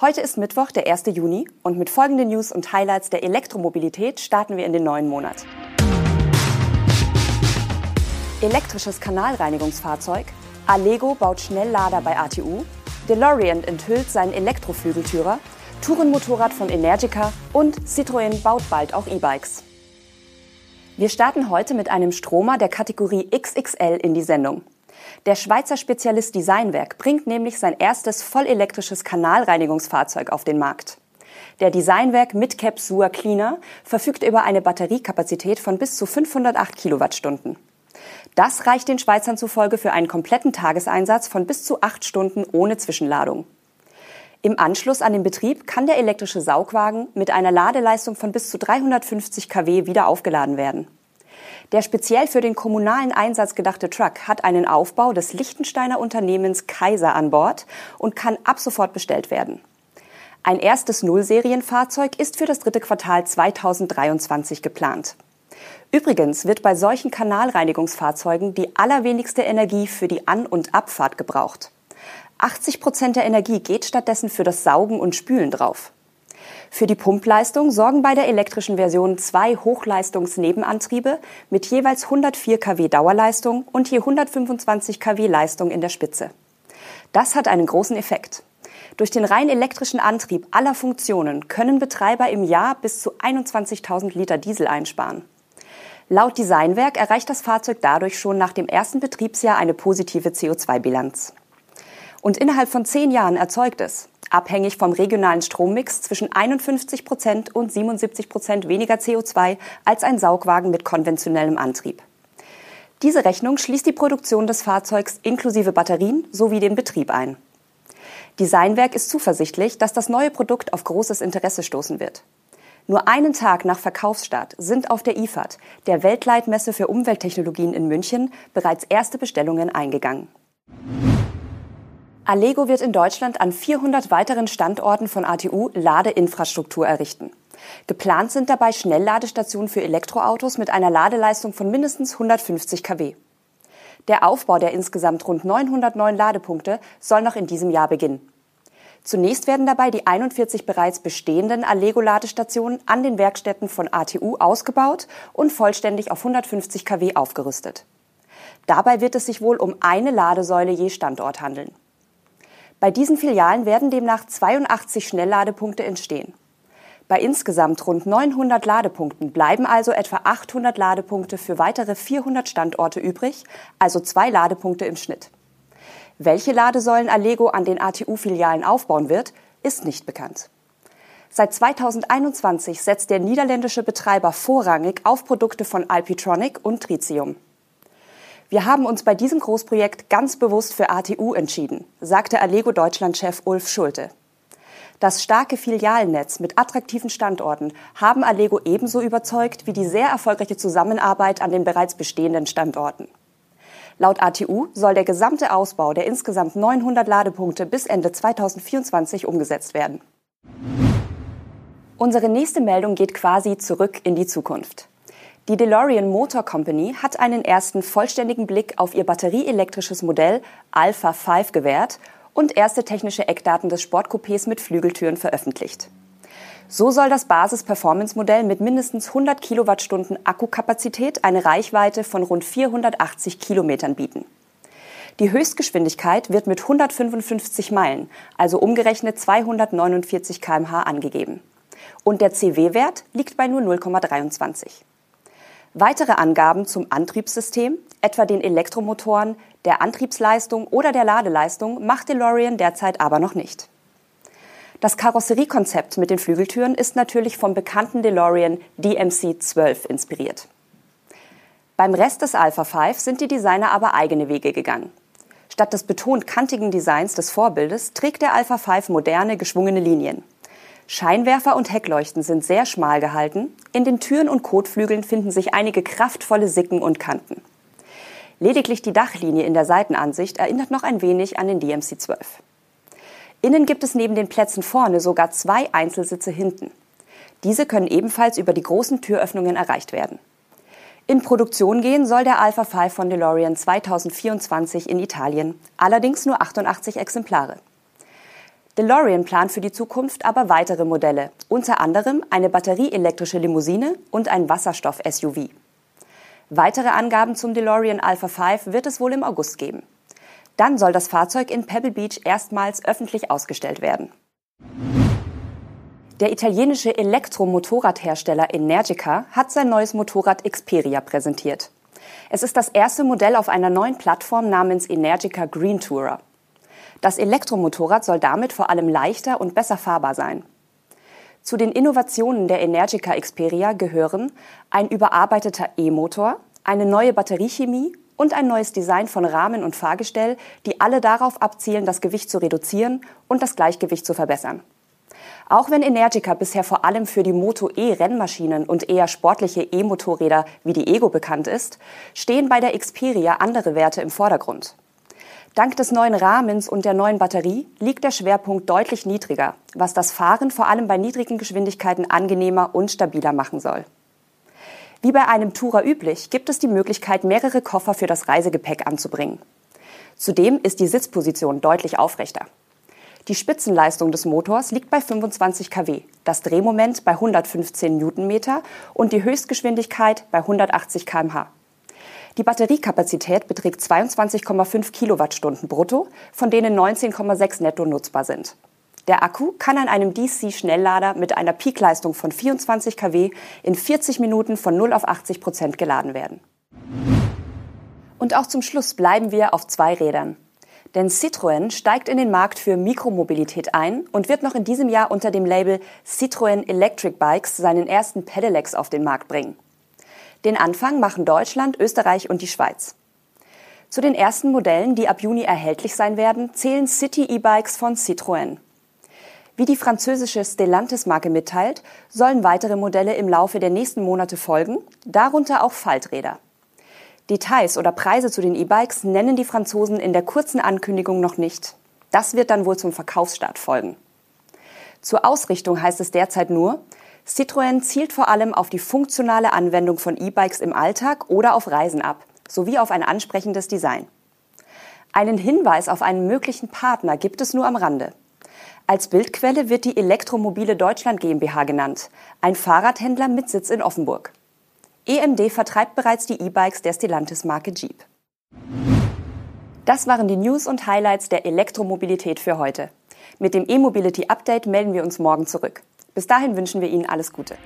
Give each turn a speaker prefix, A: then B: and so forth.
A: Heute ist Mittwoch, der 1. Juni, und mit folgenden News und Highlights der Elektromobilität starten wir in den neuen Monat. Elektrisches Kanalreinigungsfahrzeug, Allego baut Schnelllader bei ATU, DeLorean enthüllt seinen Elektroflügeltürer, Tourenmotorrad von Energica und Citroën baut bald auch E-Bikes. Wir starten heute mit einem Stromer der Kategorie XXL in die Sendung. Der Schweizer Spezialist Designwerk bringt nämlich sein erstes vollelektrisches Kanalreinigungsfahrzeug auf den Markt. Der Designwerk Midcap Sua Cleaner verfügt über eine Batteriekapazität von bis zu 508 Kilowattstunden. Das reicht den Schweizern zufolge für einen kompletten Tageseinsatz von bis zu acht Stunden ohne Zwischenladung. Im Anschluss an den Betrieb kann der elektrische Saugwagen mit einer Ladeleistung von bis zu 350 kW wieder aufgeladen werden. Der speziell für den kommunalen Einsatz gedachte Truck hat einen Aufbau des Lichtensteiner Unternehmens Kaiser an Bord und kann ab sofort bestellt werden. Ein erstes Nullserienfahrzeug ist für das dritte Quartal 2023 geplant. Übrigens wird bei solchen Kanalreinigungsfahrzeugen die allerwenigste Energie für die An- und Abfahrt gebraucht. 80 Prozent der Energie geht stattdessen für das Saugen und Spülen drauf. Für die Pumpleistung sorgen bei der elektrischen Version zwei Hochleistungsnebenantriebe mit jeweils 104 kW Dauerleistung und je 125 kW Leistung in der Spitze. Das hat einen großen Effekt. Durch den rein elektrischen Antrieb aller Funktionen können Betreiber im Jahr bis zu 21.000 Liter Diesel einsparen. Laut Designwerk erreicht das Fahrzeug dadurch schon nach dem ersten Betriebsjahr eine positive CO2-Bilanz. Und innerhalb von zehn Jahren erzeugt es, abhängig vom regionalen Strommix, zwischen 51 Prozent und 77 Prozent weniger CO2 als ein Saugwagen mit konventionellem Antrieb. Diese Rechnung schließt die Produktion des Fahrzeugs inklusive Batterien sowie den Betrieb ein. Designwerk ist zuversichtlich, dass das neue Produkt auf großes Interesse stoßen wird. Nur einen Tag nach Verkaufsstart sind auf der IFAD, der Weltleitmesse für Umwelttechnologien in München, bereits erste Bestellungen eingegangen. Allego wird in Deutschland an 400 weiteren Standorten von ATU Ladeinfrastruktur errichten. Geplant sind dabei Schnellladestationen für Elektroautos mit einer Ladeleistung von mindestens 150 kW. Der Aufbau der insgesamt rund 909 Ladepunkte soll noch in diesem Jahr beginnen. Zunächst werden dabei die 41 bereits bestehenden Allego-Ladestationen an den Werkstätten von ATU ausgebaut und vollständig auf 150 kW aufgerüstet. Dabei wird es sich wohl um eine Ladesäule je Standort handeln. Bei diesen Filialen werden demnach 82 Schnellladepunkte entstehen. Bei insgesamt rund 900 Ladepunkten bleiben also etwa 800 Ladepunkte für weitere 400 Standorte übrig, also zwei Ladepunkte im Schnitt. Welche Ladesäulen Allego an den ATU-Filialen aufbauen wird, ist nicht bekannt. Seit 2021 setzt der niederländische Betreiber vorrangig auf Produkte von Alpitronic und Tritium. Wir haben uns bei diesem Großprojekt ganz bewusst für ATU entschieden, sagte Allego Deutschland-Chef Ulf Schulte. Das starke Filialnetz mit attraktiven Standorten haben Allego ebenso überzeugt wie die sehr erfolgreiche Zusammenarbeit an den bereits bestehenden Standorten. Laut ATU soll der gesamte Ausbau der insgesamt 900 Ladepunkte bis Ende 2024 umgesetzt werden. Unsere nächste Meldung geht quasi zurück in die Zukunft. Die DeLorean Motor Company hat einen ersten vollständigen Blick auf ihr batterieelektrisches Modell Alpha 5 gewährt und erste technische Eckdaten des Sportcoupés mit Flügeltüren veröffentlicht. So soll das Basis-Performance-Modell mit mindestens 100 Kilowattstunden Akkukapazität eine Reichweite von rund 480 Kilometern bieten. Die Höchstgeschwindigkeit wird mit 155 Meilen, also umgerechnet 249 kmh angegeben. Und der CW-Wert liegt bei nur 0,23. Weitere Angaben zum Antriebssystem, etwa den Elektromotoren, der Antriebsleistung oder der Ladeleistung, macht DeLorean derzeit aber noch nicht. Das Karosseriekonzept mit den Flügeltüren ist natürlich vom bekannten DeLorean DMC 12 inspiriert. Beim Rest des Alpha 5 sind die Designer aber eigene Wege gegangen. Statt des betont kantigen Designs des Vorbildes trägt der Alpha 5 moderne, geschwungene Linien. Scheinwerfer und Heckleuchten sind sehr schmal gehalten. In den Türen und Kotflügeln finden sich einige kraftvolle Sicken und Kanten. Lediglich die Dachlinie in der Seitenansicht erinnert noch ein wenig an den DMC-12. Innen gibt es neben den Plätzen vorne sogar zwei Einzelsitze hinten. Diese können ebenfalls über die großen Türöffnungen erreicht werden. In Produktion gehen soll der Alpha 5 von DeLorean 2024 in Italien, allerdings nur 88 Exemplare. DeLorean plant für die Zukunft aber weitere Modelle, unter anderem eine batterieelektrische Limousine und ein Wasserstoff-SUV. Weitere Angaben zum DeLorean Alpha 5 wird es wohl im August geben. Dann soll das Fahrzeug in Pebble Beach erstmals öffentlich ausgestellt werden. Der italienische Elektromotorradhersteller Energica hat sein neues Motorrad Xperia präsentiert. Es ist das erste Modell auf einer neuen Plattform namens Energica Green Tourer. Das Elektromotorrad soll damit vor allem leichter und besser fahrbar sein. Zu den Innovationen der Energica Xperia gehören ein überarbeiteter E-Motor, eine neue Batteriechemie und ein neues Design von Rahmen und Fahrgestell, die alle darauf abzielen, das Gewicht zu reduzieren und das Gleichgewicht zu verbessern. Auch wenn Energica bisher vor allem für die Moto E-Rennmaschinen und eher sportliche E-Motorräder wie die Ego bekannt ist, stehen bei der Xperia andere Werte im Vordergrund. Dank des neuen Rahmens und der neuen Batterie liegt der Schwerpunkt deutlich niedriger, was das Fahren vor allem bei niedrigen Geschwindigkeiten angenehmer und stabiler machen soll. Wie bei einem Tourer üblich, gibt es die Möglichkeit, mehrere Koffer für das Reisegepäck anzubringen. Zudem ist die Sitzposition deutlich aufrechter. Die Spitzenleistung des Motors liegt bei 25 kW, das Drehmoment bei 115 Newtonmeter und die Höchstgeschwindigkeit bei 180 kmh. Die Batteriekapazität beträgt 22,5 Kilowattstunden brutto, von denen 19,6 netto nutzbar sind. Der Akku kann an einem DC-Schnelllader mit einer Peakleistung von 24 kW in 40 Minuten von 0 auf 80 Prozent geladen werden. Und auch zum Schluss bleiben wir auf zwei Rädern. Denn Citroën steigt in den Markt für Mikromobilität ein und wird noch in diesem Jahr unter dem Label Citroën Electric Bikes seinen ersten Pedelecs auf den Markt bringen. Den Anfang machen Deutschland, Österreich und die Schweiz. Zu den ersten Modellen, die ab Juni erhältlich sein werden, zählen City E-Bikes von Citroën. Wie die französische Stellantis-Marke mitteilt, sollen weitere Modelle im Laufe der nächsten Monate folgen, darunter auch Falträder. Details oder Preise zu den E-Bikes nennen die Franzosen in der kurzen Ankündigung noch nicht. Das wird dann wohl zum Verkaufsstart folgen. Zur Ausrichtung heißt es derzeit nur, Citroën zielt vor allem auf die funktionale Anwendung von E-Bikes im Alltag oder auf Reisen ab, sowie auf ein ansprechendes Design. Einen Hinweis auf einen möglichen Partner gibt es nur am Rande. Als Bildquelle wird die Elektromobile Deutschland GmbH genannt, ein Fahrradhändler mit Sitz in Offenburg. EMD vertreibt bereits die E-Bikes der Stellantis-Marke Jeep. Das waren die News und Highlights der Elektromobilität für heute. Mit dem E-Mobility Update melden wir uns morgen zurück. Bis dahin wünschen wir Ihnen alles Gute.